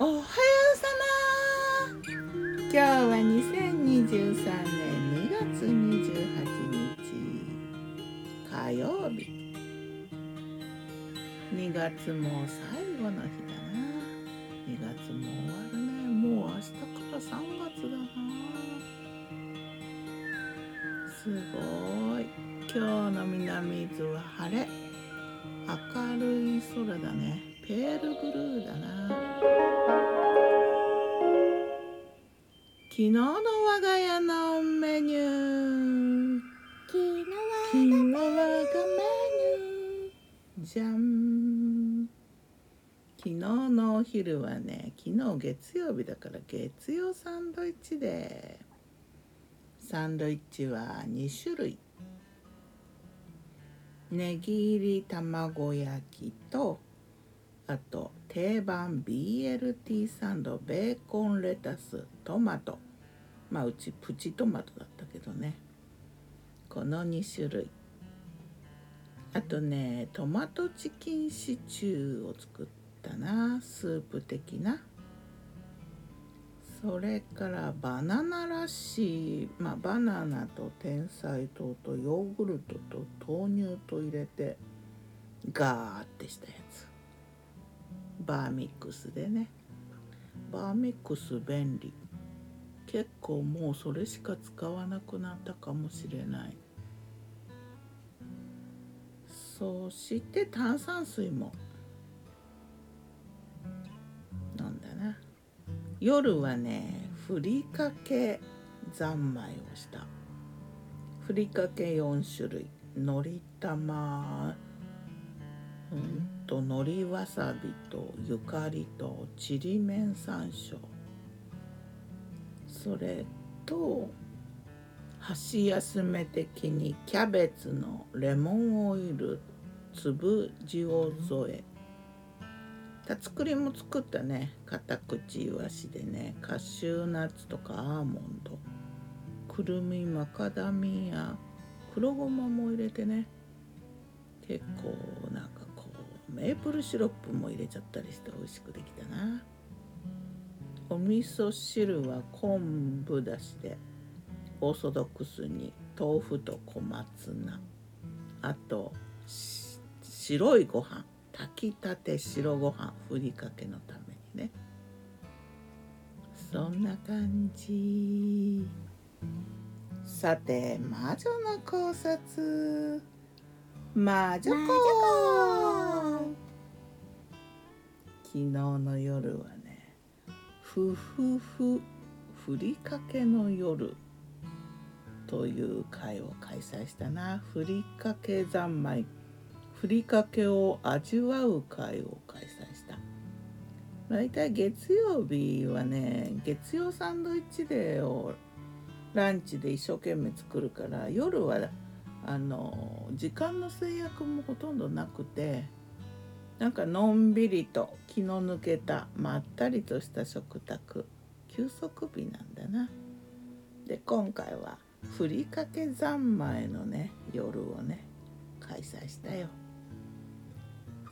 おはようさま。今日は2023年2月28日火曜日。2月も最後の日だな。2月も終わるね。もう明日から3月だな。すごい。今日の南伊豆は晴れ。明るい空だね。ペールブルーだな。昨日の我が家のメニュー。昨日昨日我がメニュー。じゃん昨日のお昼はね昨日月曜日だから月曜サンドイッチで。サンドイッチは2種類。ねぎ入り卵焼きとあと定番 BLT サンドベーコンレタストマト。まあうちプチトマトだったけどね。この2種類。あとねトマトチキンシチューを作ったな。スープ的な。それからバナナラッシーまあバナナと天才糖とヨーグルトと豆乳と入れてガーってしたやつ。バーミックスでね。バーミックス便利。結構もうそれしか使わなくなったかもしれない。そして炭酸水も。飲んだな。夜はねふりかけ三昧をした。ふりかけ4種類。のり玉うん。とのりわさびとゆかりとちりめん山椒。それと箸休め的にキャベツのレモンオイル粒塩添え。た作りも作ったね。片口いわしでね。カシューナッツとかアーモンド。くるみマカダミア。黒ごまも入れてね。結構メープルシロップも入れちゃったりして美味しくできたな。お味噌汁は昆布だしでオーソドックスに豆腐と小松菜。あと白いご飯。炊きたて白ご飯。ふりかけのためにね。そんな感じ。さて魔女の考察。魔女魔子昨日の夜はねふふふふりかけの夜という会を開催したな。ふりかけ三昧。ふりかけを味わう会を開催した。大体月曜日はね月曜サンドイッチデーをランチで一生懸命作るから夜はあの時間の制約もほとんどなくてなんかのんびりと気の抜けたまったりとした食卓休息日なんだな。で今回はふりかけ三昧のね夜をね開催したよ。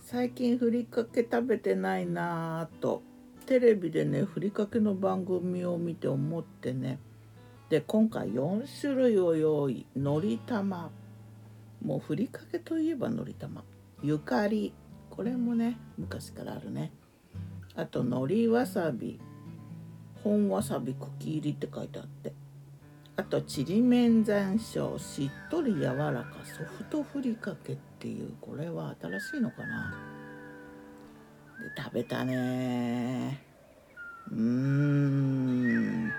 最近ふりかけ食べてないなぁとテレビでねふりかけの番組を見て思ってね。で今回4種類を用意。のり玉もうふりかけといえばのり玉ゆかり。これもね昔からあるね。あとのりわさび本わさび茎入りって書いてあって。あとちりめん山椒しっとり柔らかソフトふりかけっていうこれは新しいのかな。で食べたね。うーん。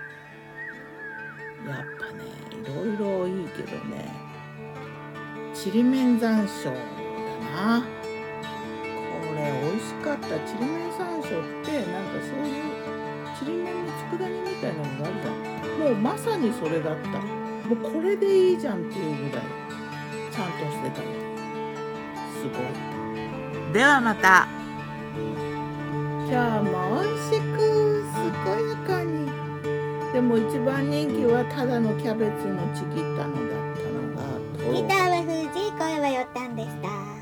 やっぱねいろいろいいけどね。ちりめん山椒だな。もうまさにそれだった。もうこれでいいじゃんっていうぐらいちゃんとしてたね。すごい。ではまた。今日も美味しく健やかに。でも一番人気はただのキャベツのちぎったのだったのがギターは藤井声はよったんでした